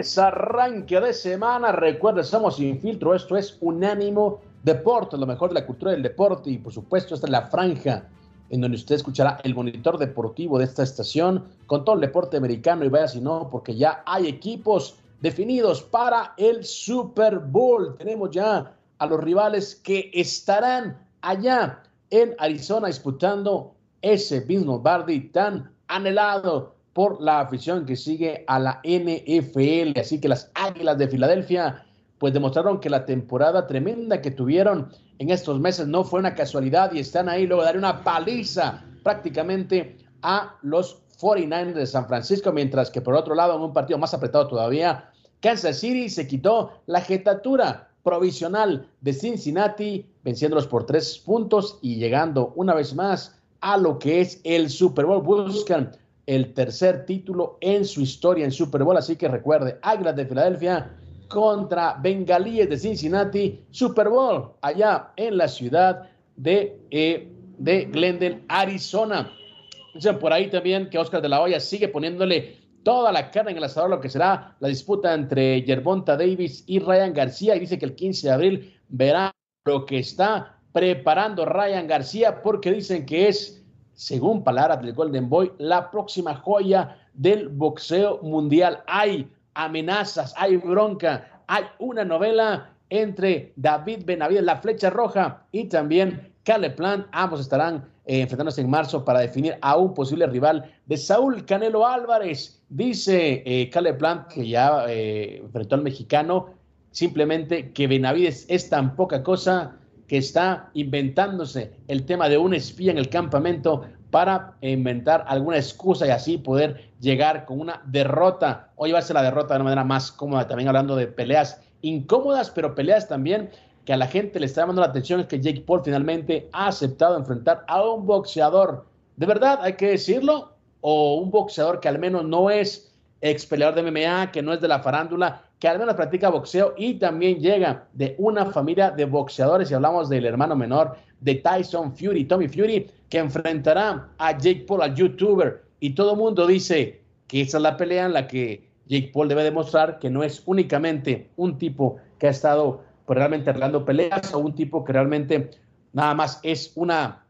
Feliz arranque de semana. Recuerden, somos Sin Filtro. Esto es Unánimo Deporte, lo mejor de la cultura del deporte. Y por supuesto, esta es la franja en donde usted escuchará el monitor deportivo de esta estación con todo el deporte americano. Y vaya si no, porque ya hay equipos definidos para el Super Bowl. Tenemos ya a los rivales que estarán allá en Arizona disputando ese mismo Bardi tan anhelado por la afición que sigue a la NFL. Así que las Águilas de Filadelfia pues demostraron que la temporada tremenda que tuvieron en estos meses no fue una casualidad y están ahí luego de dar una paliza prácticamente a los 49ers de San Francisco, mientras que por otro lado en un partido más apretado todavía, Kansas City se quitó la jetatura provisional de Cincinnati, venciéndolos por tres puntos y llegando una vez más a lo que es el Super Bowl. Buscan el tercer título en su historia en Super Bowl. Así que recuerde, Águilas de Filadelfia contra Bengalíes de Cincinnati, Super Bowl, allá en la ciudad de, eh, de Glendale, Arizona. Dicen por ahí también que Oscar de la Hoya sigue poniéndole toda la carne en el asador, lo que será la disputa entre Yerbonta Davis y Ryan García. Y dice que el 15 de abril verá lo que está preparando Ryan García, porque dicen que es según palabras del Golden Boy, la próxima joya del boxeo mundial. Hay amenazas, hay bronca, hay una novela entre David Benavides, la flecha roja, y también Caleb Plant. Ambos estarán eh, enfrentándose en marzo para definir a un posible rival de Saúl Canelo Álvarez. Dice eh, Plant, que ya eh, enfrentó al mexicano, simplemente que Benavides es tan poca cosa que está inventándose el tema de un espía en el campamento para inventar alguna excusa y así poder llegar con una derrota o llevarse la derrota de una manera más cómoda. También hablando de peleas incómodas, pero peleas también que a la gente le está llamando la atención es que Jake Paul finalmente ha aceptado enfrentar a un boxeador. De verdad, hay que decirlo, o un boxeador que al menos no es ex peleador de MMA, que no es de la farándula, que al menos practica boxeo y también llega de una familia de boxeadores. Y hablamos del hermano menor de Tyson Fury, Tommy Fury, que enfrentará a Jake Paul, al youtuber. Y todo el mundo dice que esa es la pelea en la que Jake Paul debe demostrar que no es únicamente un tipo que ha estado realmente arreglando peleas o un tipo que realmente nada más es una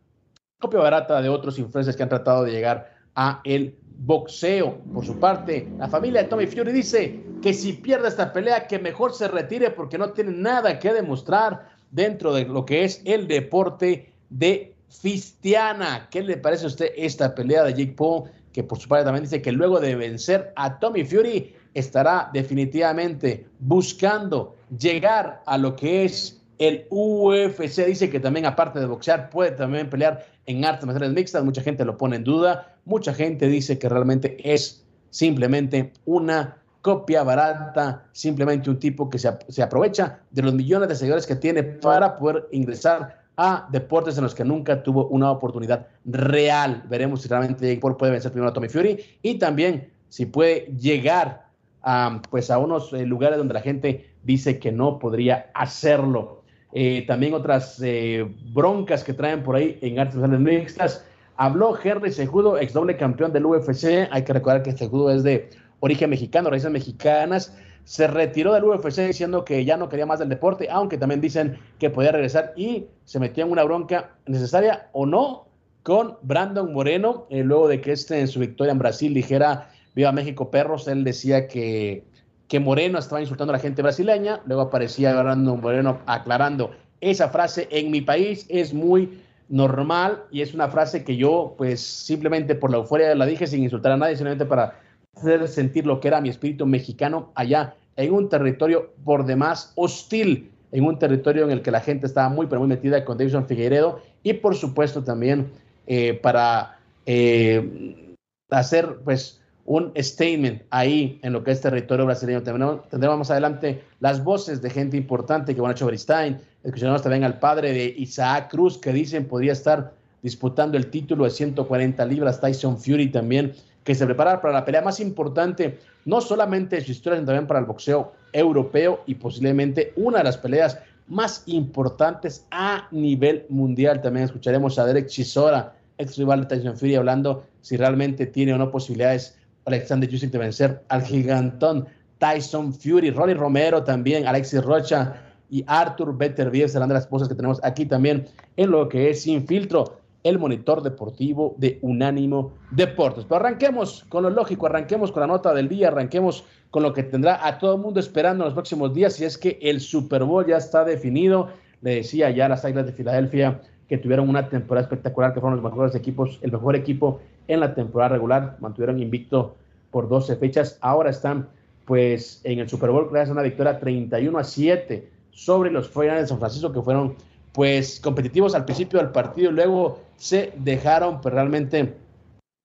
copia barata de otros influencers que han tratado de llegar a el boxeo. Por su parte, la familia de Tommy Fury dice que si pierde esta pelea, que mejor se retire porque no tiene nada que demostrar dentro de lo que es el deporte de Fistiana. ¿Qué le parece a usted esta pelea de Jake Paul? Que por su parte también dice que luego de vencer a Tommy Fury estará definitivamente buscando llegar a lo que es el UFC. Dice que también aparte de boxear puede también pelear en artes marciales mixtas. Mucha gente lo pone en duda. Mucha gente dice que realmente es simplemente una copia barata, simplemente un tipo que se, se, aprovecha de los millones de seguidores que tiene para poder ingresar a deportes en los que nunca tuvo una oportunidad real. Veremos si realmente Jake Paul puede vencer primero a Tommy Fury y también si puede llegar a, pues a unos eh, lugares donde la gente dice que no podría hacerlo. Eh, también otras eh, broncas que traen por ahí en artes marciales mixtas. Habló Henry Sejudo, ex doble campeón del UFC. Hay que recordar que Sejudo es de origen mexicano, raíces mexicanas, se retiró del UFC diciendo que ya no quería más del deporte, aunque también dicen que podía regresar y se metió en una bronca necesaria o no con Brandon Moreno, eh, luego de que este en su victoria en Brasil dijera Viva México Perros, él decía que, que Moreno estaba insultando a la gente brasileña, luego aparecía Brandon Moreno aclarando esa frase en mi país es muy normal y es una frase que yo pues simplemente por la euforia la dije sin insultar a nadie, simplemente para hacer sentir lo que era mi espíritu mexicano allá en un territorio por demás hostil, en un territorio en el que la gente estaba muy pero muy metida con Davidson Figueiredo y por supuesto también eh, para eh, hacer pues un statement ahí en lo que es territorio brasileño. Tendremos, más adelante las voces de gente importante que a Beristain, escucharemos también al padre de Isaac Cruz que dicen podría estar disputando el título de 140 libras, Tyson Fury también, que se prepara para la pelea más importante, no solamente de su historia, sino también para el boxeo europeo y posiblemente una de las peleas más importantes a nivel mundial. También escucharemos a Derek Chisora, ex rival de Tyson Fury, hablando si realmente tiene o no posibilidades Alexander Usyk de vencer al gigantón Tyson Fury, Ronnie Romero también, Alexis Rocha y Arthur Beterbiev serán de las cosas que tenemos aquí también en lo que es Sin Filtro, el monitor deportivo de Unánimo Deportes. Pero arranquemos con lo lógico, arranquemos con la nota del día, arranquemos con lo que tendrá a todo el mundo esperando en los próximos días, y es que el Super Bowl ya está definido. Le decía ya a las Águilas de Filadelfia que tuvieron una temporada espectacular, que fueron los mejores equipos, el mejor equipo en la temporada regular, mantuvieron invicto por 12 fechas, ahora están pues en el Super Bowl gracias a una victoria 31 a 7 sobre los 49 de San Francisco que fueron pues competitivos al principio del partido y luego se dejaron pues, realmente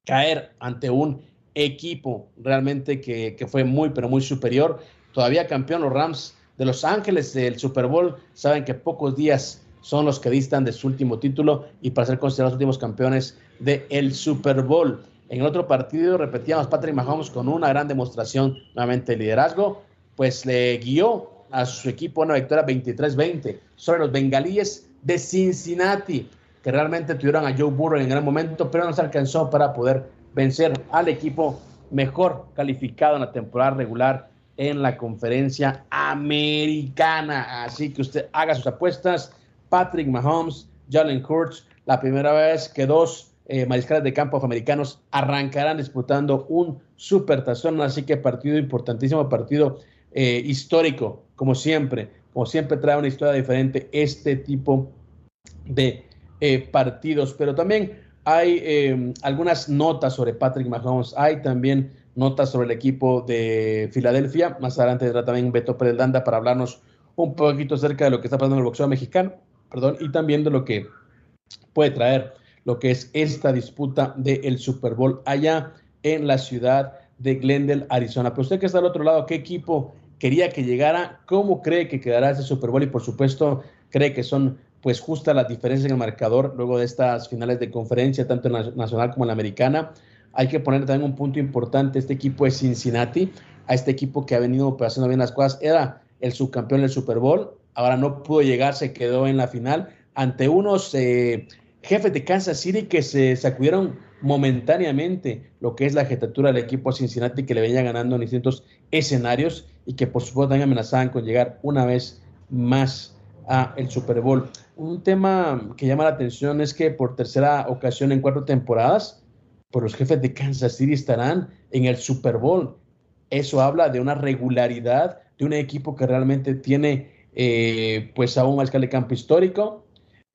caer ante un equipo realmente que, que, fue muy pero muy superior. Todavía campeón los Rams de Los Ángeles del Super Bowl. Saben que pocos días son los que distan de su último título y para ser considerados últimos campeones del el Super Bowl. En el otro partido repetíamos Patrick Mahomes con una gran demostración nuevamente de liderazgo, pues le guió a su equipo una victoria 23-20 sobre los bengalíes de Cincinnati, que realmente tuvieron a Joe Burrow en gran momento, pero no se alcanzó para poder vencer al equipo mejor calificado en la temporada regular en la conferencia americana. Así que usted haga sus apuestas Patrick Mahomes, Jalen Hurts, la primera vez que dos eh, mariscales de campo afroamericanos arrancarán disputando un super tazón, así que partido importantísimo, partido eh, histórico, como siempre, como siempre trae una historia diferente este tipo de eh, partidos, pero también hay em, algunas notas sobre Patrick Mahomes, hay también notas sobre el equipo de Filadelfia, más adelante tendrá también Beto Pérez para hablarnos un poquito acerca de lo que está pasando en el boxeo mexicano perdón, y también de lo que puede traer lo que es esta disputa del Super Bowl allá en la ciudad de Glendale, Arizona. Pero usted que está al otro lado, ¿qué equipo quería que llegara? ¿Cómo cree que quedará ese Super Bowl? Y por supuesto, cree que son pues justas las diferencias en el marcador luego de estas finales de conferencia, tanto en la nacional como en la americana. Hay que poner también un punto importante, este equipo de Cincinnati, a este equipo que ha venido pues, haciendo bien las cosas, era el subcampeón del Super Bowl, ahora no pudo llegar, se quedó en la final ante unos eh, jefes de Kansas City que se sacudieron momentáneamente lo que es la jetatura del equipo Cincinnati que le venía ganando en distintos escenarios y que por supuesto también amenazaban con llegar una vez más a el Super Bowl. Un tema que llama la atención es que por tercera ocasión en cuatro temporadas, por pues los jefes de Kansas City estarán en el Super Bowl. Eso habla de una regularidad de un equipo que realmente tiene eh, pues a un mariscal de campo histórico,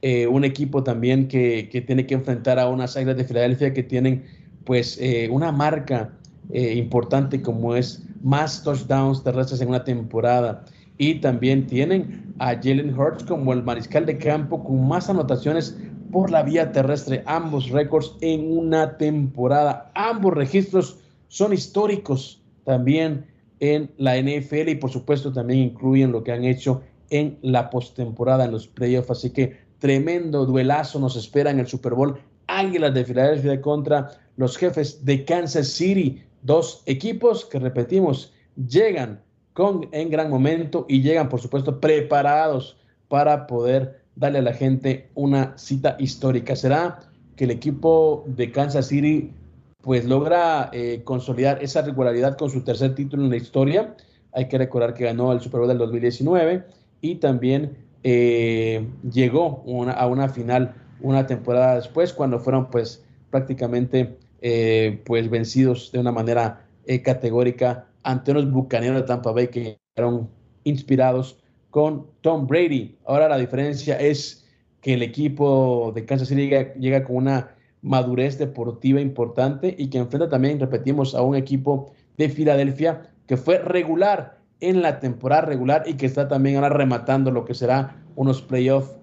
eh, un equipo también que, tiene que enfrentar a unas Águilas de Filadelfia que tienen pues eh, una marca importante como es más touchdowns terrestres en una temporada. Y también tienen a Jalen Hurts como el mariscal de campo con más anotaciones por la vía terrestre, ambos récords en una temporada, ambos registros son históricos también en la NFL y por supuesto también incluyen lo que han hecho en la postemporada, en los playoffs. Así que tremendo duelazo nos espera en el Super Bowl. Águilas de Filadelfia contra los jefes de Kansas City. Dos equipos que repetimos, llegan con, en gran momento y llegan, por supuesto, preparados para poder darle a la gente una cita histórica. Será que el equipo de Kansas City pues logra eh, consolidar esa regularidad con su tercer título en la historia. Hay que recordar que ganó el Super Bowl del 2019 y también eh, llegó a una final una temporada después cuando fueron pues prácticamente eh, pues vencidos de una manera eh, categórica ante unos bucaneros de Tampa Bay que fueron inspirados con Tom Brady. Ahora la diferencia es que el equipo de Kansas City llega, con una madurez deportiva importante y que enfrenta también, repetimos, a un equipo de Filadelfia que fue regular en la temporada regular y que está también ahora rematando lo que será unos playoffs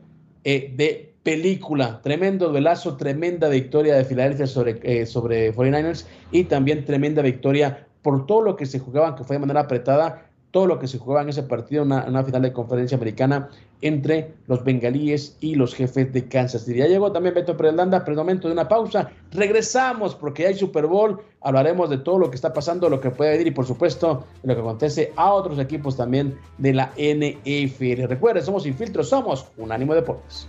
eh, de película. Tremendo duelazo, tremenda victoria de Filadelfia sobre, eh, sobre 49ers y también tremenda victoria por todo lo que se jugaban, que fue de manera apretada, todo lo que se jugaba en ese partido, una, una final de conferencia americana entre los bengalíes y los jefes de Kansas City. Ya llegó también Beto Prelanda, pero momento de una pausa. Regresamos porque hay Super Bowl, hablaremos de todo lo que está pasando, lo que puede venir y por supuesto lo que acontece a otros equipos también de la NFL. Recuerden, somos Infiltros, somos Unánimo Deportes.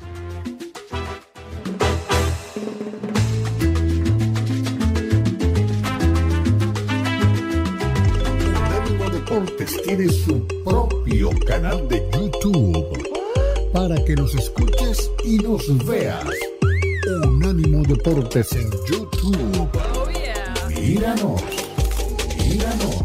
Tiene su propio canal de YouTube para que nos escuches y nos veas. Unánimo Deportes en YouTube. Oh, míranos, míranos.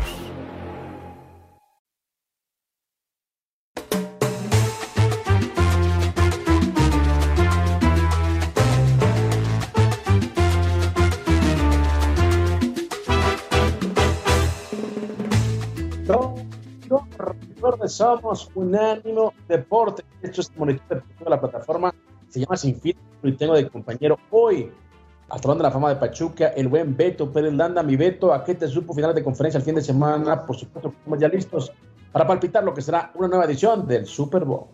Somos Unánimo Deporte. De hecho, este monitor de la plataforma se llama Sin y tengo de compañero hoy al Salón de la Fama de Pachuca, el buen Beto Pérez Landa. Mi Beto, ¿a qué te supo finales de conferencia el fin de semana? Por supuesto, estamos ya listos para palpitar lo que será una nueva edición del Super Bowl.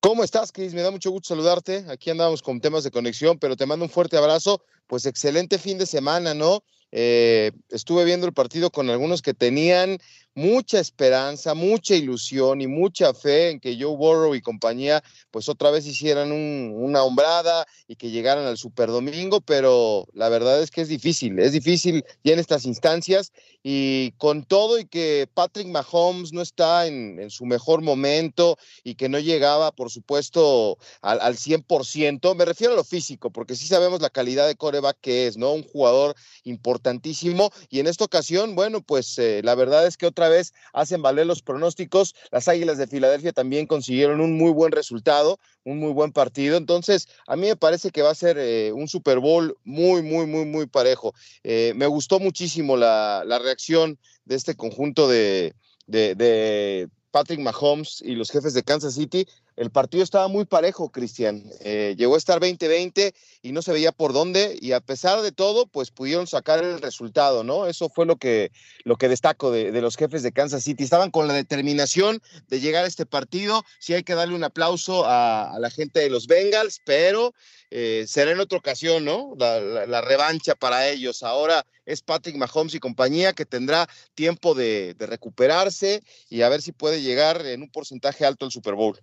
¿Cómo estás, Cris? Me da mucho gusto saludarte. Aquí andamos con temas de conexión, pero te mando un fuerte abrazo. Pues excelente fin de semana, ¿no? Eh, estuve viendo el partido con algunos que tenían mucha esperanza, mucha ilusión y mucha fe en que Joe Burrow y compañía pues otra vez hicieran una hombrada y que llegaran al Super Domingo, pero la verdad es que es difícil, es difícil ya en estas instancias y con todo y que Patrick Mahomes no está en, su mejor momento y que no llegaba por supuesto al, al 100%, me refiero a lo físico, porque sí sabemos la calidad de coreback que es, ¿no? Un jugador importantísimo y en esta ocasión, bueno, pues eh, la verdad es que otra vez hacen valer los pronósticos. Las Águilas de Filadelfia también consiguieron un muy buen resultado, un muy buen partido. Entonces, a mí me parece que va a ser eh, un Super Bowl muy, muy, muy, muy parejo. Eh, me gustó muchísimo la, reacción de este conjunto de, de Patrick Mahomes y los jefes de Kansas City el partido estaba muy parejo, Cristian. Eh, llegó a estar 20-20 y no se veía por dónde, y a pesar de todo, pues pudieron sacar el resultado, ¿no? Eso fue lo que, lo que destaco de, los jefes de Kansas City. Estaban con la determinación de llegar a este partido. Sí hay que darle un aplauso a, la gente de los Bengals, pero eh, será en otra ocasión, ¿no? La, revancha para ellos. Ahora es Patrick Mahomes y compañía que tendrá tiempo de, de recuperarse y a ver si puede llegar en un porcentaje alto al Super Bowl.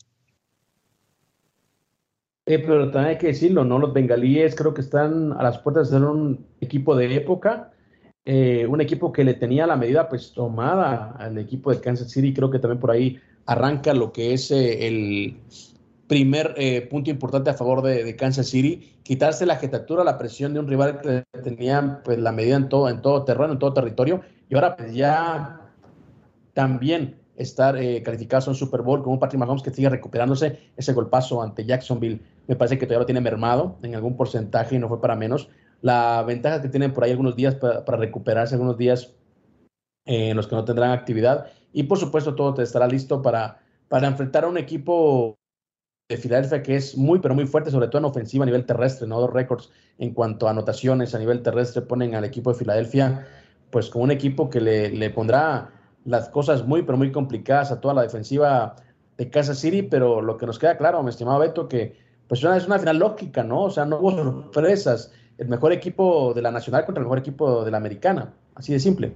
Eh, pero también hay que decirlo, ¿no? Los bengalíes creo que están a las puertas de ser un equipo de época, eh, un equipo que le tenía la medida pues tomada al equipo de Kansas City. Creo que también por ahí arranca lo que es eh, el primer punto importante a favor de, Kansas City, quitarse la jetatura, la presión de un rival que tenía pues la medida en todo, en todo terreno, en todo territorio, y ahora pues ya también estar calificados a un Super Bowl con un Patrick Mahomes que sigue recuperándose ese golpazo ante Jacksonville me parece que todavía lo tiene mermado en algún porcentaje y no fue para menos. La ventaja que tienen por ahí algunos días para, recuperarse, algunos días en los que no tendrán actividad. Y por supuesto, todo te estará listo para, para enfrentar a un equipo de Filadelfia que es muy, pero muy fuerte, sobre todo en ofensiva a nivel terrestre, ¿no? Dos récords en cuanto a anotaciones a nivel terrestre ponen al equipo de Filadelfia, pues como un equipo que le, le pondrá las cosas muy, pero muy complicadas a toda la defensiva de Kansas City, pero lo que nos queda claro, mi estimado Beto, que pues es una final lógica, ¿no? O sea, no hubo sorpresas. El mejor equipo de la nacional contra el mejor equipo de la americana. Así de simple.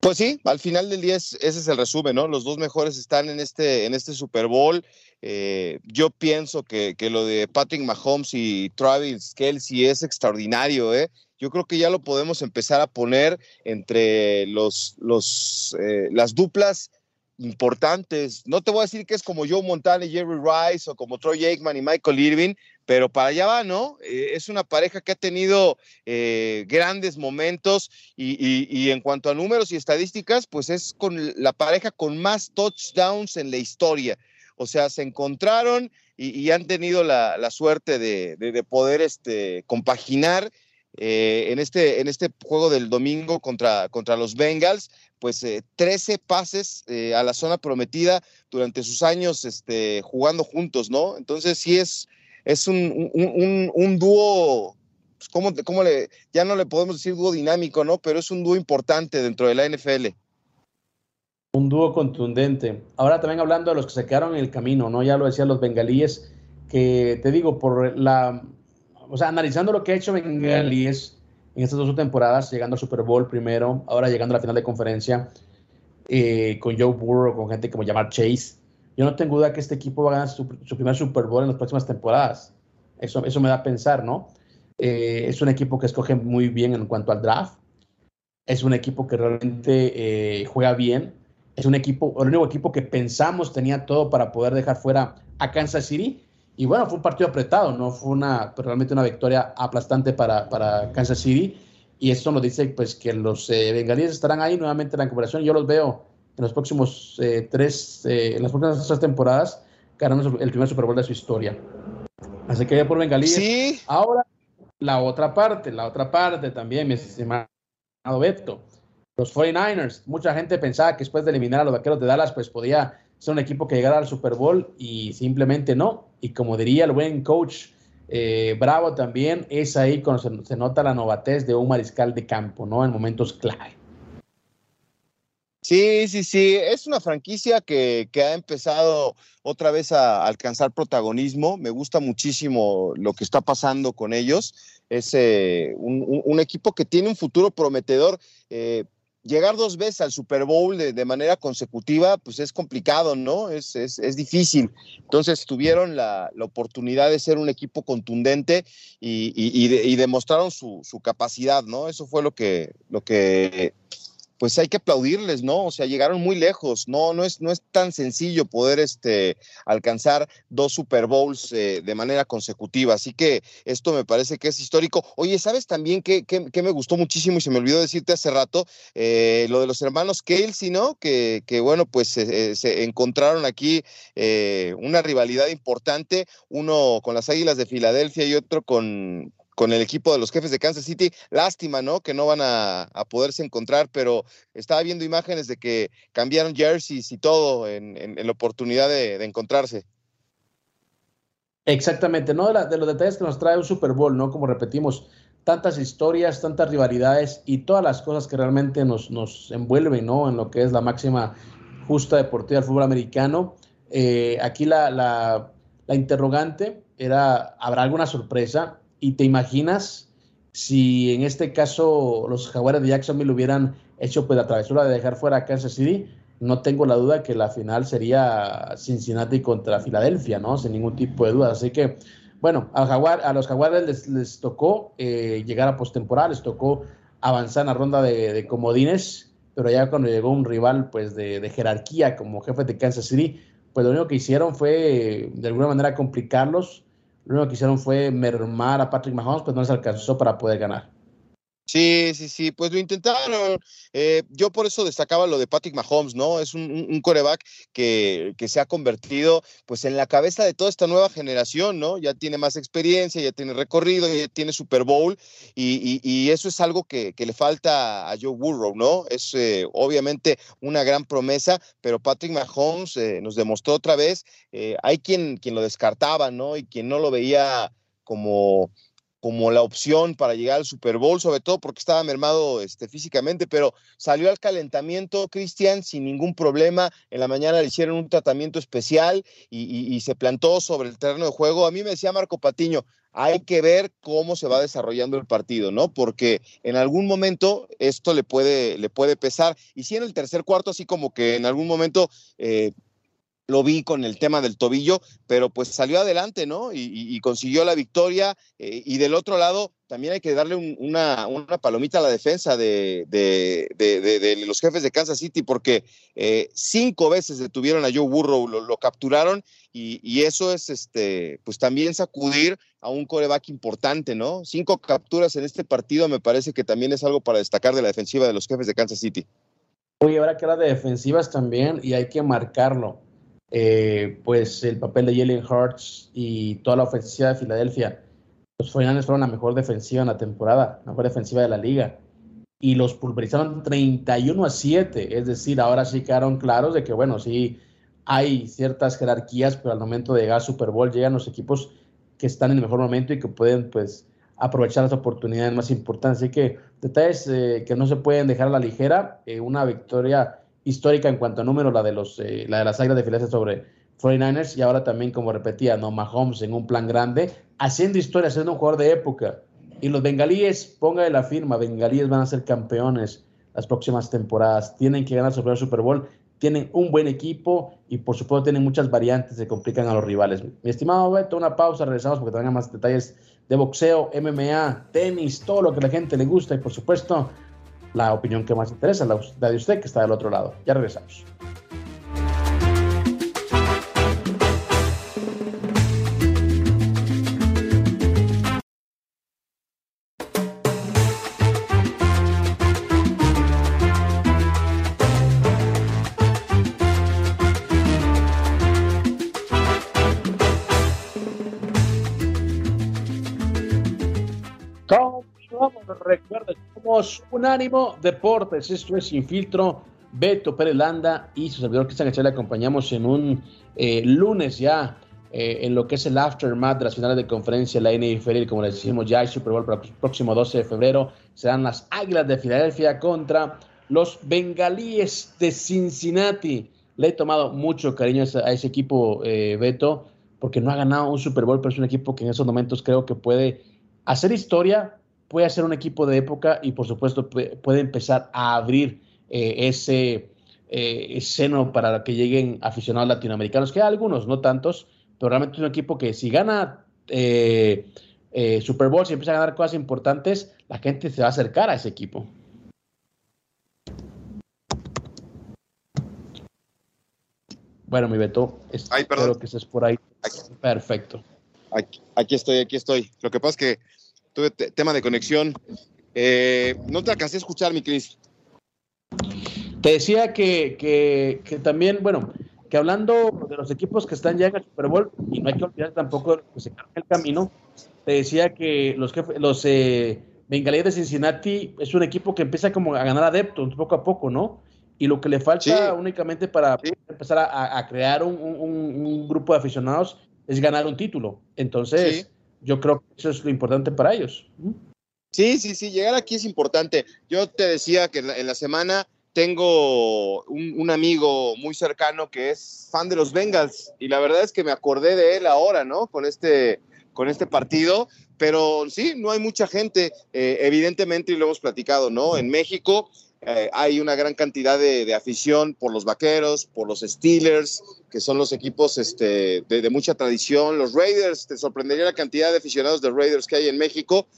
Pues sí, al final del día ese es el resumen, ¿no? Los dos mejores están en este, en este Super Bowl. Eh, yo pienso que, lo de Patrick Mahomes y Travis Kelsey es extraordinario, ¿eh? Yo creo que ya lo podemos empezar a poner entre los, los, eh, las duplas importantes. No te voy a decir que es como Joe Montana y Jerry Rice o como Troy Aikman y Michael Irving, pero para allá va, ¿no? Eh, es una pareja que ha tenido eh, grandes momentos y, en cuanto a números y estadísticas, pues es con la pareja con más touchdowns en la historia. O sea, se encontraron y, han tenido la, suerte de, poder este, compaginar eh, en, este, en este juego del domingo contra, contra los Bengals, pues 13 pases a la zona prometida durante sus años este, jugando juntos, ¿no? Entonces sí es, es un, un, dúo, pues, ¿cómo, le, ya no le podemos decir dúo dinámico, ¿no? Pero es un dúo importante dentro de la NFL. Un dúo contundente. Ahora también hablando de los que se quedaron en el camino, ¿no? Ya lo decían los bengalíes, que te digo, por la, o sea, analizando lo que ha hecho bengalíes en estas dos temporadas, llegando al Super Bowl primero, ahora llegando a la final de conferencia, eh, con Joe Burrow, con gente como llamar Chase, yo no tengo duda que este equipo va a ganar su, primer Super Bowl en las próximas temporadas. Eso, eso me da a pensar, ¿no? Eh, es un equipo que escoge muy bien en cuanto al draft. Es un equipo que realmente eh, juega bien. Es un equipo, el único equipo que pensamos tenía todo para poder dejar fuera a Kansas City. Y bueno, fue un partido apretado, no fue una, realmente una victoria aplastante para, para Kansas City. Y esto nos dice pues, que los eh, bengalíes estarán ahí nuevamente en la recuperación. Yo los veo en los próximos eh, tres, eh, en las próximas tres temporadas, ganando el primer Super Bowl de su historia. Así que ya por Bengalí. Sí. Ahora, la otra parte, la otra parte también, mi estimado Beto. Los 49ers, mucha gente pensaba que después de eliminar a los vaqueros de Dallas, pues podía ser un equipo que llegara al Super Bowl y simplemente no. Y como diría el buen coach eh, Bravo también, es ahí cuando se, nota la novatez de un mariscal de campo, ¿no? En momentos clave. Sí, sí, sí, es una franquicia que, ha empezado otra vez a alcanzar protagonismo. Me gusta muchísimo lo que está pasando con ellos. Es eh, un, equipo que tiene un futuro prometedor. Eh, llegar dos veces al Super Bowl de, manera consecutiva, pues es complicado, ¿no? Es, es, difícil. Entonces tuvieron la, oportunidad de ser un equipo contundente y, demostraron su, su, capacidad, ¿no? Eso fue lo que, lo que pues hay que aplaudirles, ¿no? O sea, llegaron muy lejos, no, no es, no es tan sencillo poder este, alcanzar dos Super Bowls eh, de manera consecutiva, así que esto me parece que es histórico. Oye, ¿sabes también qué, me gustó muchísimo y se me olvidó decirte hace rato? Eh, lo de los hermanos Kelsey, ¿no? Que, que bueno, pues se encontraron aquí eh, una rivalidad importante, uno con las Águilas de Filadelfia y otro con, con el equipo de los jefes de Kansas City. Lástima, ¿no? Que no van a, poderse encontrar, pero estaba viendo imágenes de que cambiaron jerseys y todo en, la oportunidad de, encontrarse. Exactamente, ¿no? De, los detalles que nos trae un Super Bowl, ¿no? Como repetimos, tantas historias, tantas rivalidades y todas las cosas que realmente nos, nos envuelven, ¿no? En lo que es la máxima justa deportiva del fútbol americano. Eh, aquí la, la, la interrogante era, ¿habrá alguna sorpresa? Y te imaginas si en este caso los Jaguares de Jacksonville hubieran hecho pues la travesura de dejar fuera a Kansas City, no tengo la duda que la final sería Cincinnati contra Filadelfia, ¿no? Sin ningún tipo de duda. Así que, bueno, a, Jaguar, a los Jaguares les, tocó eh, llegar a postemporada, les tocó avanzar en la ronda de, comodines, pero ya cuando llegó un rival pues de, de, jerarquía como jefe de Kansas City, pues lo único que hicieron fue de alguna manera complicarlos lo único que hicieron fue mermar a Patrick Mahomes, pues no les alcanzó para poder ganar. Sí, sí, sí, pues lo intentaron. Eh, yo por eso destacaba lo de Patrick Mahomes, ¿no? Es un, coreback que, se ha convertido pues en la cabeza de toda esta nueva generación, ¿no? Ya tiene más experiencia, ya tiene recorrido, ya tiene Super Bowl y, eso es algo que, le falta a Joe Burrow, ¿no? Es eh, obviamente una gran promesa, pero Patrick Mahomes eh, nos demostró otra vez, hay quien, quien lo descartaba, ¿no? Y quien no lo veía como como la opción para llegar al Super Bowl, sobre todo porque estaba mermado este, físicamente, pero salió al calentamiento Cristian sin ningún problema. En la mañana le hicieron un tratamiento especial y, se plantó sobre el terreno de juego. A mí me decía Marco Patiño, hay que ver cómo se va desarrollando el partido, ¿no? Porque en algún momento esto le puede, le puede pesar. Y si en el tercer cuarto, así como que en algún momento... Eh, lo vi con el tema del tobillo, pero pues salió adelante, ¿no? Y, consiguió la victoria. Eh, y del otro lado, también hay que darle una, palomita a la defensa de, los jefes de Kansas City, porque eh, cinco veces detuvieron a Joe Burrow, lo, capturaron, y, eso es este, pues también sacudir a un coreback importante, ¿no? Cinco capturas en este partido me parece que también es algo para destacar de la defensiva de los jefes de Kansas City. Oye, ahora que habla de defensivas también, y hay que marcarlo. Eh, pues el papel de Jalen Hurts y toda la ofensiva de Filadelfia. Los 49 fueron la mejor defensiva en la temporada, la mejor defensiva de la liga. Y los pulverizaron 31 a 7. Es decir, ahora sí quedaron claros de que, bueno, sí hay ciertas jerarquías, pero al momento de llegar a Super Bowl llegan los equipos que están en el mejor momento y que pueden, pues, aprovechar las oportunidades más importantes. Así que detalles eh, que no se pueden dejar a la ligera. Eh, una victoria histórica en cuanto a números, la de, los, eh, la de las Águilas de Filadelfia sobre 49ers y ahora también, como repetía, no Mahomes en un plan grande, haciendo historia, siendo un jugador de época. Y los bengalíes, póngale la firma, bengalíes van a ser campeones las próximas temporadas, tienen que ganar sobre el Super Bowl, tienen un buen equipo y por supuesto tienen muchas variantes que complican a los rivales. Mi estimado Beto, una pausa, regresamos porque tengan más detalles de boxeo, MMA, tenis, todo lo que la gente le gusta y por supuesto la opinión que más interesa, la de usted que está del otro lado. Ya regresamos. Somos Unánimo Deportes. Esto es Sin Filtro. Beto Pérez Landa y su servidor Cristian Echel le acompañamos en un eh, lunes ya eh, en lo que es el aftermath de las finales de conferencia de la NFL. Y como les decimos, ya hay Super Bowl para el próximo 12 de febrero. Serán las Águilas de Filadelfia contra los Bengalíes de Cincinnati. Le he tomado mucho cariño a ese, equipo, eh, Beto, porque no ha ganado un Super Bowl, pero es un equipo que en esos momentos creo que puede hacer historia puede ser un equipo de época y por supuesto puede empezar a abrir eh, ese eh, seno para que lleguen aficionados latinoamericanos, que hay algunos, no tantos, pero realmente es un equipo que si gana eh, Super Bowl, si empieza a ganar cosas importantes, la gente se va a acercar a ese equipo. Bueno, mi Beto, espero que estés por ahí. Perfecto. aquí, estoy, aquí estoy. Lo que pasa es que tuve tema de conexión. Eh, no te alcancé a escuchar, mi Cris. Te decía que, que, también, bueno, que hablando de los equipos que están ya en el Super Bowl, y no hay que olvidar tampoco de los que se en el camino, te decía que los, los eh, Bengalíes de Cincinnati es un equipo que empieza como a ganar adeptos poco a poco, ¿no? Y lo que le falta únicamente para empezar a, crear un, un, grupo de aficionados es ganar un título. Entonces, yo creo que eso es lo importante para ellos. Sí, sí, sí, llegar aquí es importante. Yo te decía que en la, semana tengo un, amigo muy cercano que es fan de los Bengals y la verdad es que me acordé de él ahora, ¿no? Con este, con este partido, pero sí, no hay mucha gente, eh, evidentemente, y lo hemos platicado, ¿no? En México eh, hay una gran cantidad de, afición por los vaqueros, por los Steelers, que son los equipos este, de, mucha tradición. Los Raiders, te sorprendería la cantidad de aficionados de Raiders que hay en México.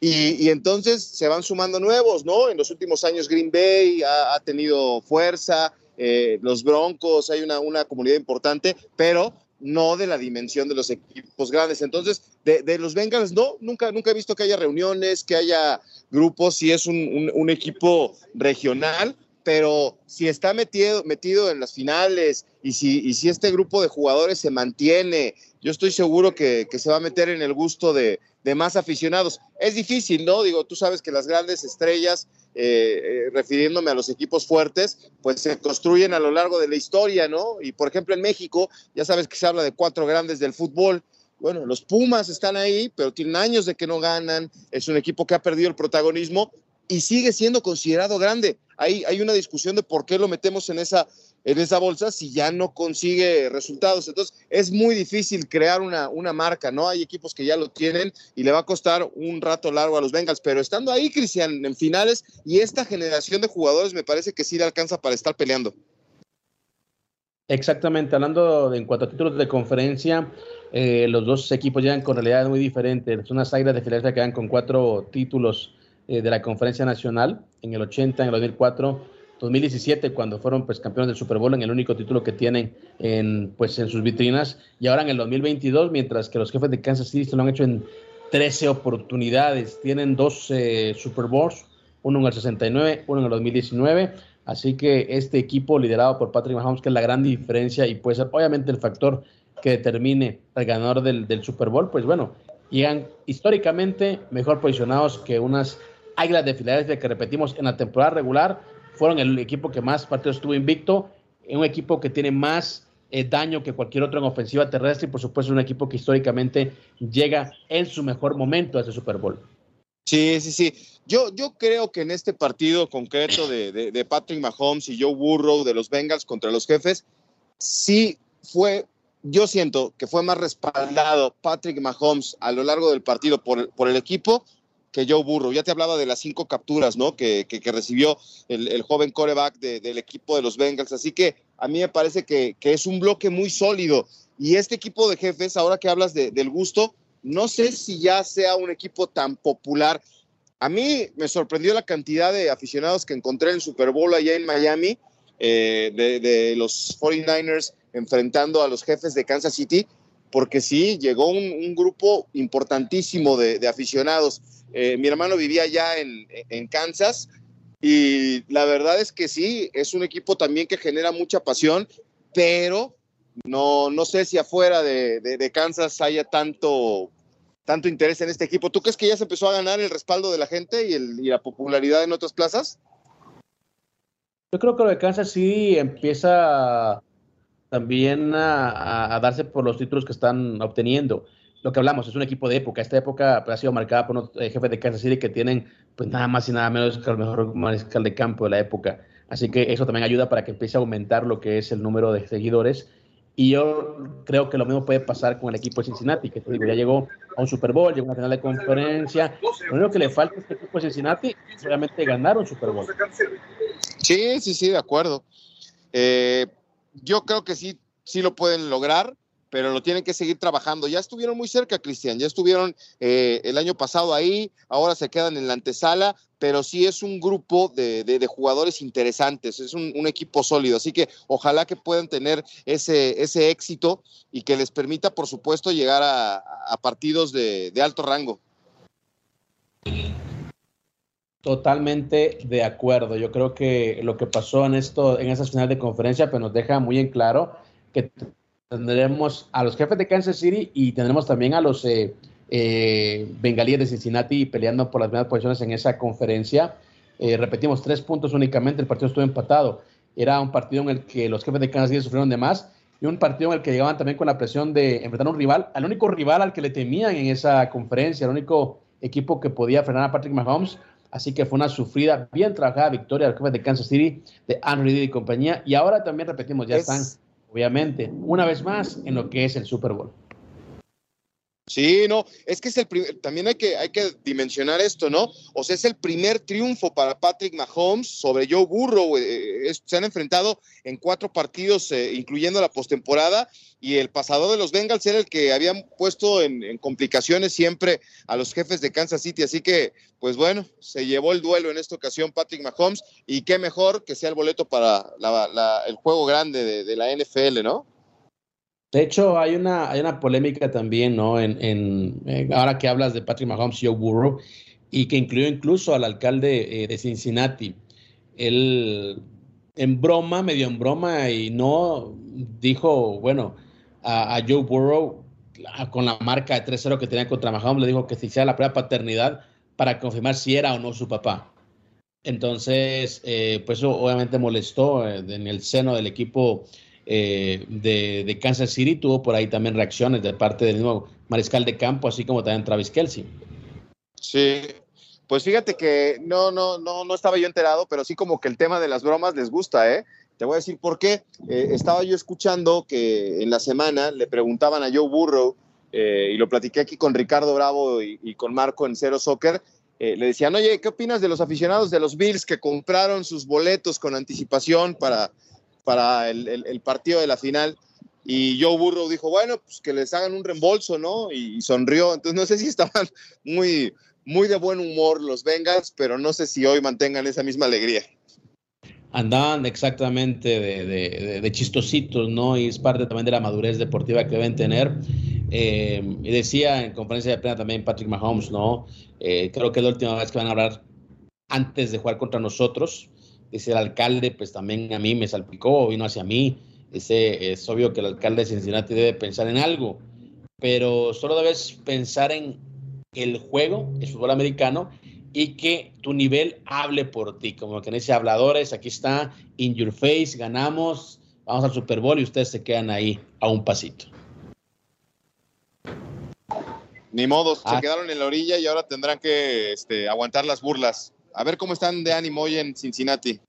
Y, entonces se van sumando nuevos, ¿no? En los últimos años Green Bay ha, tenido fuerza, eh, los Broncos, hay una, una comunidad importante, pero no de la dimensión de los equipos grandes. Entonces, de, los Bengals, no, nunca, nunca he visto que haya reuniones, que haya grupos, si es un, equipo regional, pero si está metido, metido en las finales y si, y si este grupo de jugadores se mantiene, yo estoy seguro que, se va a meter en el gusto de más aficionados. Es difícil, ¿no? Digo, tú sabes que las grandes estrellas, eh, eh, refiriéndome a los equipos fuertes, pues se construyen a lo largo de la historia, ¿no? Y por ejemplo en México, ya sabes que se habla de cuatro grandes del fútbol. Bueno, los Pumas están ahí, pero tienen años de que no ganan. Es un equipo que ha perdido el protagonismo y sigue siendo considerado grande. Hay, hay una discusión de por qué lo metemos en esa en esa bolsa si ya no consigue resultados. Entonces es muy difícil crear una, una marca, ¿no? Hay equipos que ya lo tienen y le va a costar un rato largo a los Bengals, pero estando ahí, Cristian, en finales y esta generación de jugadores me parece que sí le alcanza para estar peleando. Exactamente, hablando de, en cuanto a títulos de conferencia, eh, los dos equipos llegan con realidades muy diferentes. Unas Águilas de Filadelfia quedan con cuatro títulos eh, de la conferencia nacional en el 80, en el 2004, 2017, cuando fueron pues, campeones del Super Bowl, en el único título que tienen en, pues, en sus vitrinas, y ahora en el 2022, mientras que los jefes de Kansas City se lo han hecho en 13 oportunidades, tienen dos eh, Super Bowls, uno en el 69, uno en el 2019 Así que este equipo liderado por Patrick Mahomes, que es la gran diferencia y puede ser obviamente el factor que determine al ganador del, Super Bowl, pues bueno, llegan históricamente mejor posicionados que unas Águilas de Filadelfia que repetimos en la temporada regular, fueron el equipo que más partidos estuvo invicto, un equipo que tiene más eh, daño que cualquier otro en ofensiva terrestre y por supuesto un equipo que históricamente llega en su mejor momento a ese Super Bowl. Sí, sí, sí. Yo, yo creo que en este partido concreto de, Patrick Mahomes y Joe Burrow de los Bengals contra los jefes, sí fue, yo siento que fue más respaldado Patrick Mahomes a lo largo del partido por, por el equipo que Joe Burrow. Ya te hablaba de las cinco capturas, ¿no? Que, que, recibió el, joven coreback del equipo de los Bengals. Así que a mí me parece que, que, es un bloque muy sólido. Y este equipo de jefes, ahora que hablas del gusto, no sé si ya sea un equipo tan popular. A mí me sorprendió la cantidad de aficionados que encontré en el Super Bowl allá en Miami, eh, de, los 49ers enfrentando a los jefes de Kansas City, porque sí, llegó un, grupo importantísimo de, aficionados. Eh, mi hermano vivía allá en, Kansas y la verdad es que sí, es un equipo también que genera mucha pasión, pero no, no sé si afuera de, Kansas haya tanto, tanto interés en este equipo. ¿Tú crees que ya se empezó a ganar el respaldo de la gente y la popularidad en otras plazas? Yo creo que lo de Kansas sí empieza también a, darse por los títulos que están obteniendo. Lo que hablamos es un equipo de época. Esta época ha sido marcada por eh, jefes de Kansas City que tienen pues nada más y nada menos que el mejor mariscal de campo de la época. Así que eso también ayuda para que empiece a aumentar lo que es el número de seguidores y yo creo que lo mismo puede pasar con el equipo de Cincinnati, que ya llegó a un Super Bowl, llegó a una final de conferencia. Lo único que le falta a este equipo de Cincinnati es realmente ganar un Super Bowl. Sí, sí, sí, de acuerdo. Eh, yo creo que sí, sí lo pueden lograr pero lo tienen que seguir trabajando. Ya estuvieron muy cerca, Cristian, ya estuvieron eh, el año pasado ahí, ahora se quedan en la antesala, pero sí es un grupo de, jugadores interesantes, es un, equipo sólido, así que ojalá que puedan tener ese, éxito y que les permita, por supuesto, llegar a, partidos de, alto rango. Totalmente de acuerdo. Yo creo que lo que pasó en esto, en esas finales de conferencia, pues nos deja muy en claro que tendremos a los jefes de Kansas City y tendremos también a los eh, eh, bengalíes de Cincinnati peleando por las mismas posiciones en esa conferencia. Eh, repetimos, tres puntos únicamente, el partido estuvo empatado. Era un partido en el que los jefes de Kansas City sufrieron de más y un partido en el que llegaban también con la presión de enfrentar a un rival, al único rival al que le temían en esa conferencia, el único equipo que podía frenar a Patrick Mahomes. Así que fue una sufrida, bien trabajada victoria de los jefes de Kansas City, de Andrew Reid y compañía. Y ahora también repetimos, ya están obviamente, una vez más en lo que es el Super Bowl. Sí, no, es que es el primer, también hay que, hay que dimensionar esto, ¿no? O sea, es el primer triunfo para Patrick Mahomes sobre Joe Burrow. Eh, se han enfrentado en cuatro partidos, eh, incluyendo la postemporada, y el pasador de los Bengals era el que habían puesto en, complicaciones siempre a los jefes de Kansas City. Así que, pues bueno, se llevó el duelo en esta ocasión Patrick Mahomes, y qué mejor que sea el boleto para el juego grande de, de la NFL, ¿no? De hecho, hay una, hay una polémica también, ¿no? En, ahora que hablas de Patrick Mahomes y Joe Burrow, y que incluyó incluso al alcalde eh, de Cincinnati. Él, en broma, medio en broma, y no dijo, bueno, a, Joe Burrow, con la marca de 3-0 que tenía contra Mahomes, le dijo que se hiciera la prueba paternidad para confirmar si era o no su papá. Entonces, eh, pues eso obviamente molestó eh, en el seno del equipo eh, de, Kansas City tuvo por ahí también reacciones de parte del mismo mariscal de campo, así como también Travis Kelsey. Sí, pues fíjate que no, no, no, no estaba yo enterado, pero sí como que el tema de las bromas les gusta, ¿eh? Te voy a decir por qué. Eh, estaba yo escuchando que en la semana le preguntaban a Joe Burrow, eh, y lo platiqué aquí con Ricardo Bravo y, con Marco en Cero Soccer, le decían, oye, ¿qué opinas de los aficionados de los Bills que compraron sus boletos con anticipación para para el, partido de la final. Y Joe Burrow dijo, bueno, pues que les hagan un reembolso, ¿no? Y, sonrió. Entonces no sé si estaban muy, muy de buen humor los Bengals, pero no sé si hoy mantengan esa misma alegría. Andaban exactamente de, chistositos, ¿no? Y es parte también de la madurez deportiva que deben tener. Eh, y decía en conferencia de prensa también Patrick Mahomes, ¿no? Eh, creo que es la última vez que van a hablar antes de jugar contra nosotros. Dice el alcalde, pues también a mí me salpicó, vino hacia mí. Ese, es obvio que el alcalde de Cincinnati debe pensar en algo, pero solo debes pensar en el juego, el fútbol americano, y que tu nivel hable por ti, como que en ese habladores, aquí está, in your face, ganamos, vamos al Super Bowl y ustedes se quedan ahí a un pasito. Ni modo, se ah. quedaron en la orilla y ahora tendrán que este, aguantar las burlas. A ver cómo están de ánimo hoy en Cincinnati.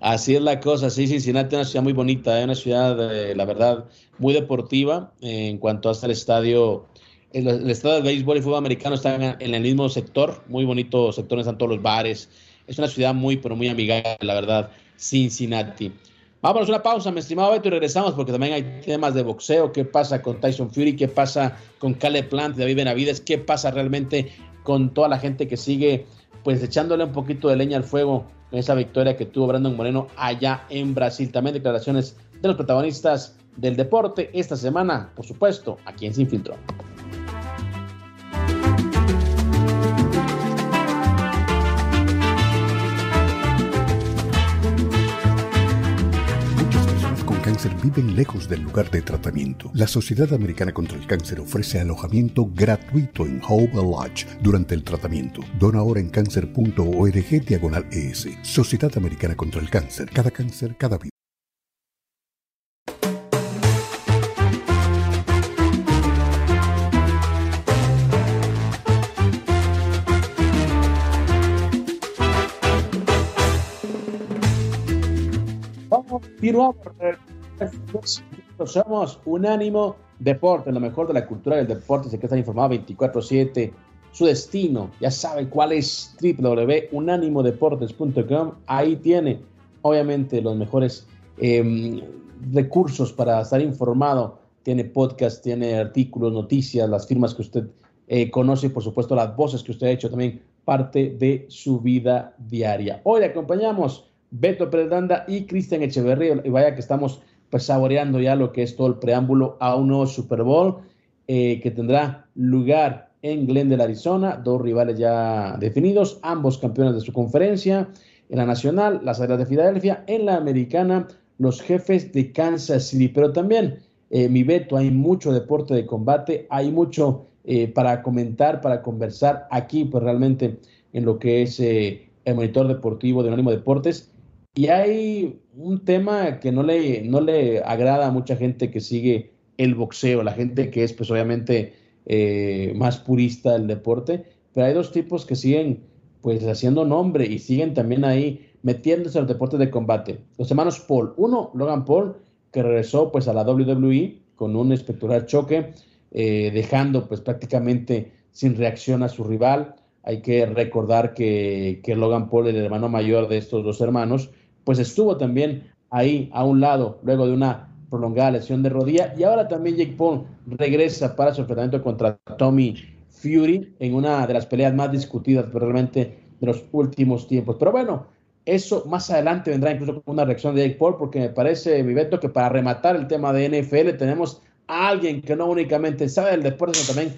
Así es la cosa, sí, Cincinnati es una ciudad muy bonita, es ¿eh? una ciudad, eh, la verdad, muy deportiva en cuanto hasta el estadio. El, estadio de béisbol y fútbol americano están en el mismo sector, muy bonito sector, están todos los bares. Es una ciudad muy, pero muy amigable, la verdad, Cincinnati. Vámonos una pausa, mi estimado Beto, y regresamos porque también hay temas de boxeo. ¿Qué pasa con Tyson Fury? ¿Qué pasa con Caleb Plant, David Benavides? ¿Qué pasa realmente con toda la gente que sigue, pues echándole un poquito de leña al fuego en esa victoria que tuvo Brandon Moreno allá en Brasil? También declaraciones de los protagonistas del deporte esta semana, por supuesto, aquí en Sin Filtro. Viven lejos del lugar de tratamiento. La Sociedad Americana contra el Cáncer ofrece alojamiento gratuito en Hope Lodge durante el tratamiento. Dona ahora en cáncer.org diagonal ES. Sociedad Americana contra el Cáncer. Cada cáncer, cada vida. Vamos, somos Unánimo Deporte, lo mejor de la cultura del deporte, se que está informado 24-7. Su destino, ya sabe cuál es www.unanimodeportes.com. Ahí tiene, obviamente, los mejores em, recursos para estar informado. Tiene podcast, tiene artículos, noticias, las firmas que usted eh, conoce y, por supuesto, las voces que usted ha hecho también parte de su vida diaria. Hoy acompañamos Beto Pérez y Cristian Echeverría. Y vaya que estamos pues saboreando ya lo que es todo el preámbulo a un nuevo Super Bowl eh, que tendrá lugar en Glendale, Arizona. Dos rivales ya definidos, ambos campeones de su conferencia. En la nacional, las Águilas de Filadelfia. En la americana, los jefes de Kansas City. Pero también, eh, mi Beto, hay mucho deporte de combate, hay mucho eh, para comentar, para conversar aquí, pues realmente en lo que es el monitor deportivo de Anónimo Deportes. Y hay un tema que no le, no le agrada a mucha gente que sigue el boxeo, la gente que es pues obviamente eh, más purista del deporte, pero hay dos tipos que siguen pues haciendo nombre y siguen también ahí metiéndose en los deportes de combate. Los hermanos Paul, uno, Logan Paul, que regresó pues a la WWE con un espectacular choque, eh, dejando pues prácticamente sin reacción a su rival. Hay que recordar que, que Logan Paul, el hermano mayor de estos dos hermanos, pues estuvo también ahí a un lado luego de una prolongada lesión de rodilla y ahora también Jake Paul regresa para su enfrentamiento contra Tommy Fury en una de las peleas más discutidas probablemente de los últimos tiempos. Pero bueno, eso más adelante vendrá incluso con una reacción de Jake Paul porque me parece, Viveto, que para rematar el tema de NFL tenemos a alguien que no únicamente sabe del deporte, sino también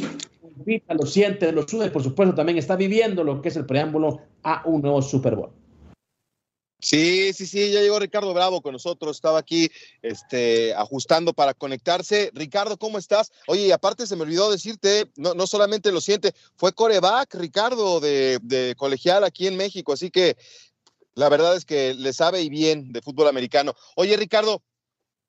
lo siente, lo sube, por supuesto también está viviendo lo que es el preámbulo a un nuevo Super Bowl. Sí, sí, sí, ya llegó Ricardo Bravo con nosotros, estaba aquí este, ajustando para conectarse. Ricardo, ¿cómo estás? Oye, y aparte se me olvidó decirte, no, no solamente lo siente, fue coreback, Ricardo, de, de colegial aquí en México, así que la verdad es que le sabe y bien de fútbol americano. Oye, Ricardo,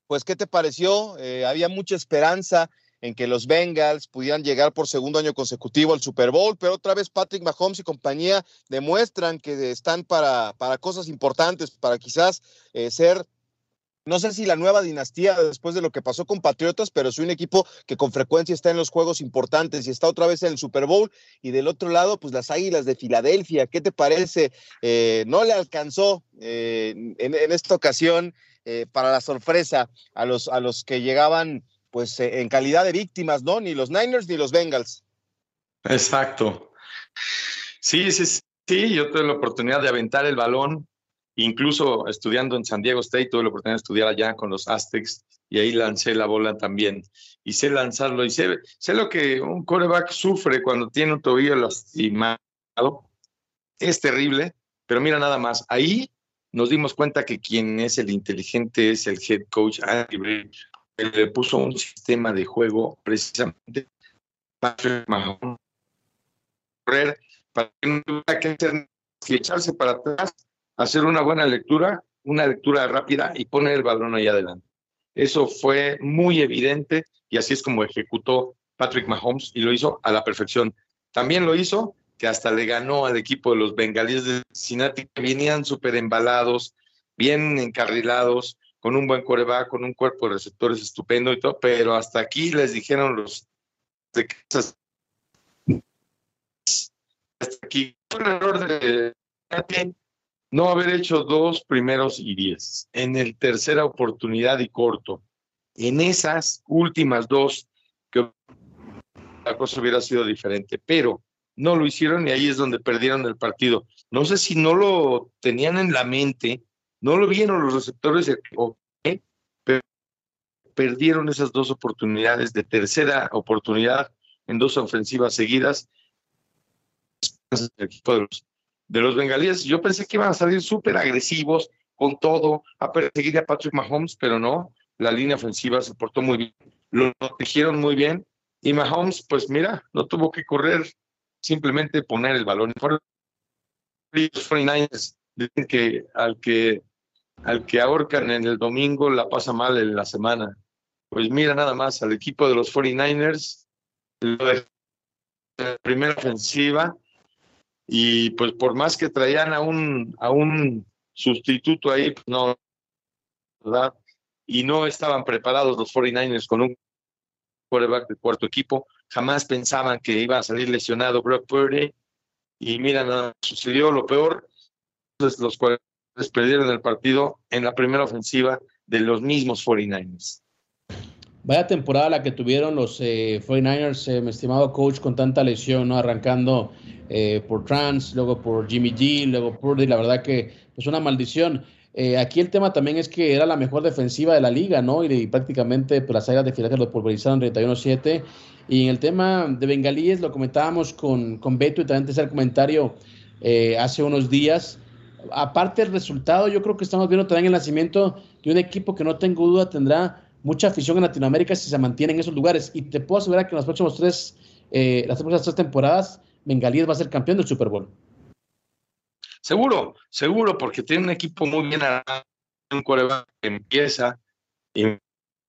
pues, ¿qué te pareció? Eh, había mucha esperanza en que los Bengals pudieran llegar por segundo año consecutivo al Super Bowl, pero otra vez Patrick Mahomes y compañía demuestran que están para, para cosas importantes, para quizás eh, ser no sé si la nueva dinastía después de lo que pasó con Patriotas, pero es un equipo que con frecuencia está en los juegos importantes y está otra vez en el Super Bowl. Y del otro lado, pues las Águilas de Filadelfia, ¿qué te parece? Eh, no le alcanzó eh, en, esta ocasión para la sorpresa a los, a los que llegaban pues eh, en calidad de víctimas, ¿no? Ni los Niners ni los Bengals. Exacto. Sí, sí, sí, yo tuve la oportunidad de aventar el balón, incluso estudiando en San Diego State, tuve la oportunidad de estudiar allá con los Aztecs y ahí lancé la bola también. Y sé lanzarlo y sé, sé lo que un coreback sufre cuando tiene un tobillo lastimado. Es terrible, pero mira nada más, ahí nos dimos cuenta que quien es el inteligente es el head coach Andy Él le puso un sistema de juego precisamente para correr, para que no tuviera que echarse para atrás, hacer una buena lectura, una lectura rápida y poner el balón ahí adelante. Eso fue muy evidente y así es como ejecutó Patrick Mahomes y lo hizo a la perfección. También lo hizo que hasta le ganó al equipo de los bengalíes de Cincinnati, que venían súper embalados, bien encarrilados, con un buen coreback, con un cuerpo de receptores estupendo y todo, pero hasta aquí les dijeron los de hasta aquí un error de no haber hecho dos primeros y diez en el tercera oportunidad y corto. En esas últimas dos, que la cosa hubiera sido diferente, pero no lo hicieron y ahí es donde perdieron el partido. No sé si no lo tenían en la mente, no lo vieron los receptores, pero perdieron esas dos oportunidades de tercera oportunidad en dos ofensivas seguidas. De los bengalíes, yo pensé que iban a salir súper agresivos con todo, a perseguir a Patrick Mahomes, pero no, la línea ofensiva se portó muy bien, lo protegieron muy bien y Mahomes, pues mira, no tuvo que correr simplemente poner el balón. Los 49ers dicen que al que al que ahorcan en el domingo la pasa mal en la semana. Pues mira nada más al equipo de los 49ers, la primera ofensiva, y pues por más que traían a un, a un sustituto ahí, pues no, ¿verdad? Y no estaban preparados los 49ers con un quarterback de cuarto equipo. Jamás pensaban que iba a salir lesionado Brock Purdy. Y mira, no, sucedió lo peor. Los cuales perdieron el partido en la primera ofensiva de los mismos 49ers. Vaya temporada la que tuvieron los 49ers, eh, eh, mi estimado coach, con tanta lesión, ¿no? Arrancando eh, por Trans, luego por Jimmy G, luego Purdy. La verdad que es pues, una maldición. Eh, aquí el tema también es que era la mejor defensiva de la liga, ¿no? Y, prácticamente pues, las áreas de Filadelfia lo pulverizaron 31-7. Y en el tema de Bengalíes lo comentábamos con, con Beto y también te el comentario eh, hace unos días. Aparte del resultado, yo creo que estamos viendo también el nacimiento de un equipo que no tengo duda tendrá mucha afición en Latinoamérica si se mantiene en esos lugares. Y te puedo asegurar que en los próximos tres, eh, las próximas tres temporadas, Bengalíes va a ser campeón del Super Bowl. Seguro, seguro, porque tiene un equipo muy bien armado, un coreback que empieza y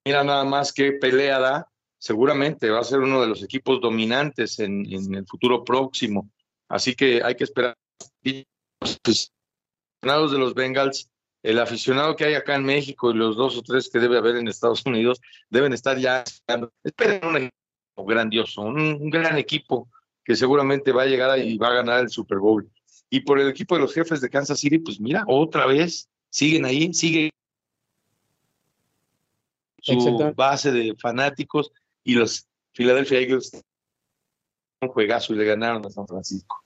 mira nada más que pelea da, seguramente va a ser uno de los equipos dominantes en, el futuro próximo. Así que hay que esperar. Pues, de los Bengals, el aficionado que hay acá en México y los dos o tres que debe haber en Estados Unidos deben estar ya Esperen un equipo grandioso, un, gran equipo que seguramente va a llegar y va a ganar el Super Bowl. Y por el equipo de los jefes de Kansas City, pues mira, otra vez siguen ahí, sigue su base de fanáticos y los Philadelphia Eagles un juegazo y le ganaron a San Francisco.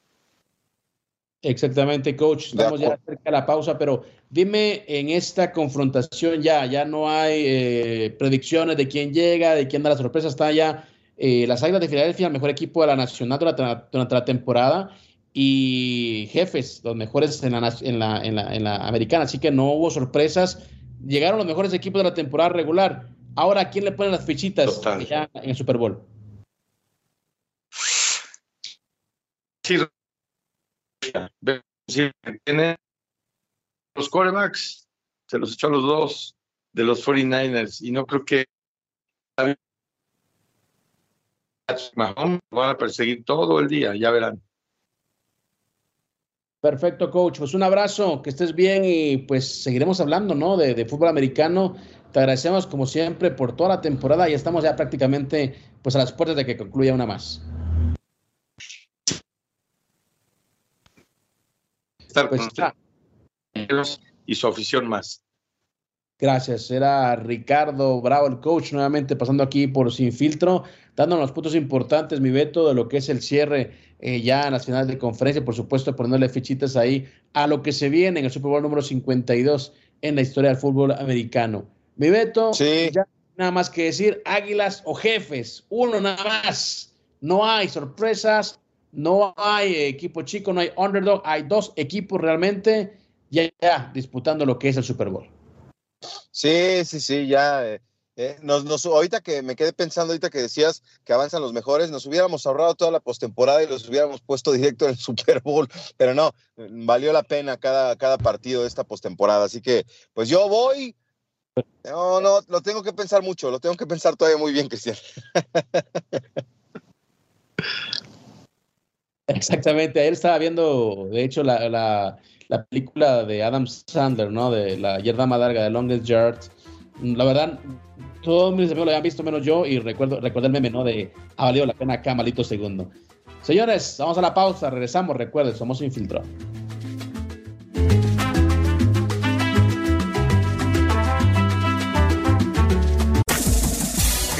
Exactamente, coach. Estamos ya cerca de la pausa, pero dime en esta confrontación ya, ya no hay eh, predicciones de quién llega, de quién da la sorpresa, está ya eh, las Águilas de Filadelfia, el mejor equipo de la Nacional durante la temporada y jefes, los mejores en la, en la, en la, en la americana. Así que no hubo sorpresas. Llegaron los mejores equipos de la temporada regular. Ahora, ¿quién le pone las fichitas ya en el Super Bowl? Sí, tiene los quarterbacks, se los echó a los dos de los 49ers y no creo que Mahomes van a perseguir todo el día, ya verán. Perfecto, coach. Pues un abrazo, que estés bien y pues seguiremos hablando, ¿no? De, fútbol americano. Te agradecemos como siempre por toda la temporada y estamos ya prácticamente pues a las puertas de que concluya una más. Estar pues, y su afición más. Gracias. Era Ricardo Bravo, el coach, nuevamente pasando aquí por Sin Filtro, dándonos los puntos importantes, mi veto, de lo que es el cierre eh, ya en las finales de conferencia, por supuesto, poniéndole fichitas ahí a lo que se viene en el Super Bowl número 52 en la historia del fútbol americano. Mi veto, ya nada más que decir águilas o jefes, uno nada más. No hay sorpresas, no hay equipo chico, no hay underdog, hay dos equipos realmente ya, ya disputando lo que es el Super Bowl. Sí, sí, sí, ya. Eh, eh, nos, ahorita que me quedé pensando, ahorita que decías que avanzan los mejores, nos hubiéramos ahorrado toda la postemporada y los hubiéramos puesto directo en el Super Bowl, pero no, valió la pena cada, cada partido de esta postemporada. Así que, pues yo voy. No, no, lo tengo que pensar mucho, lo tengo que pensar todavía muy bien, Cristian. Exactamente, él estaba viendo, de hecho, la la película de Adam Sandler, ¿no? De la yarda más larga, de Longest Yard. La verdad, todos mis amigos lo habían visto menos yo y recuerdo, recuerdo el meme, ¿no? De ha valido la pena acá, malito segundo. Señores, vamos a la pausa, regresamos, recuerden, somos Infiltrado.